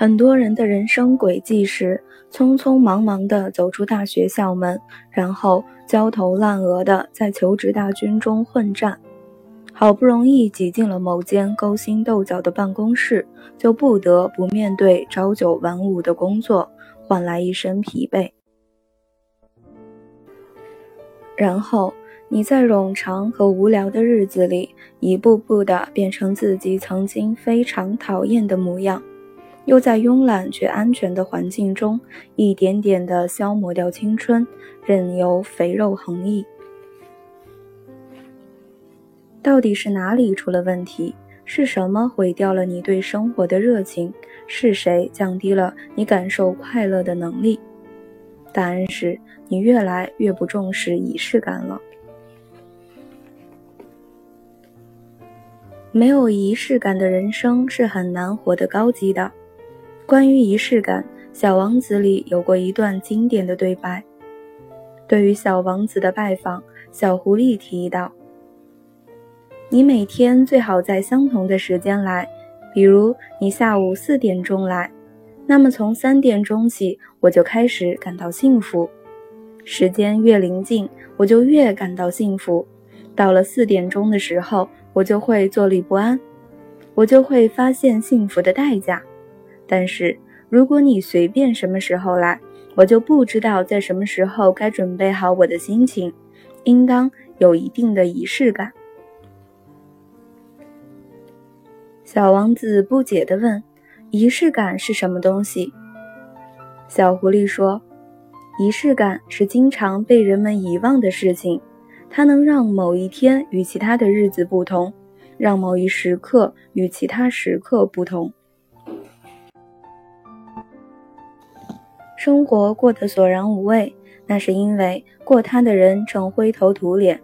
很多人的人生轨迹是匆匆忙忙地走出大学校门，然后焦头烂额地在求职大军中混战，好不容易挤进了某间勾心斗角的办公室，就不得不面对朝九晚五的工作，换来一身疲惫。然后你在冗长和无聊的日子里，一步步地变成自己曾经非常讨厌的模样。又在慵懒却安全的环境中，一点点地消磨掉青春，任由肥肉横溢。到底是哪里出了问题？是什么毁掉了你对生活的热情？是谁降低了你感受快乐的能力？答案是你越来越不重视仪式感了。没有仪式感的人生是很难活得高级的。关于仪式感，《小王子》里有过一段经典的对白。对于小王子的拜访，小狐狸提议道：“你每天最好在相同的时间来，比如你下午四点钟来，那么从三点钟起，我就开始感到幸福。时间越临近，我就越感到幸福。到了四点钟的时候，我就会坐立不安，我就会发现幸福的代价。”但是，如果你随便什么时候来，我就不知道在什么时候该准备好我的心情，应当有一定的仪式感。小王子不解地问：“仪式感是什么东西？”小狐狸说：“仪式感是经常被人们遗忘的事情，它能让某一天与其他的日子不同，让某一时刻与其他时刻不同。”生活过得索然无味，那是因为过它的人正灰头土脸；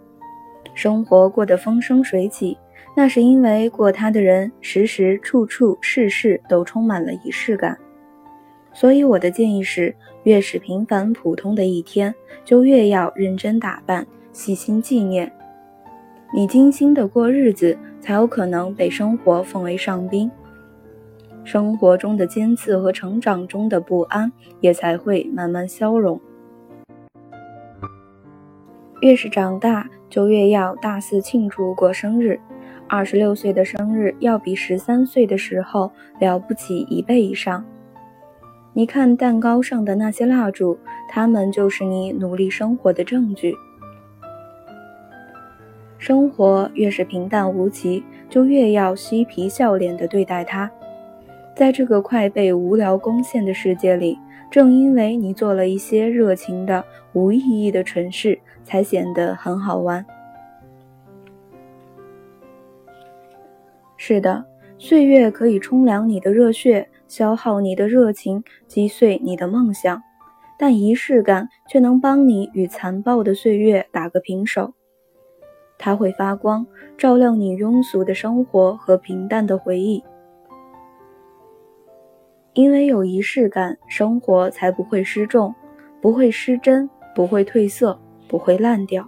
生活过得风生水起，那是因为过它的人时时处处事事都充满了仪式感。所以我的建议是，越是平凡普通的一天，就越要认真打扮，细心纪念。你精心的过日子，才有可能被生活奉为上宾。生活中的尖刺和成长中的不安也才会慢慢消融。越是长大，就越要大肆庆祝过生日。二十六岁的生日要比十三岁的时候了不起一倍以上。你看蛋糕上的那些蜡烛，它们就是你努力生活的证据。生活越是平淡无奇，就越要嬉皮笑脸地对待它。在这个快被无聊攻陷的世界里，正因为你做了一些热情的、无意义的蠢事，才显得很好玩。是的，岁月可以冲凉你的热血，消耗你的热情，击碎你的梦想，但仪式感却能帮你与残暴的岁月打个平手。它会发光，照亮你庸俗的生活和平淡的回忆。因为有仪式感，生活才不会失重，不会失真，不会褪色，不会烂掉。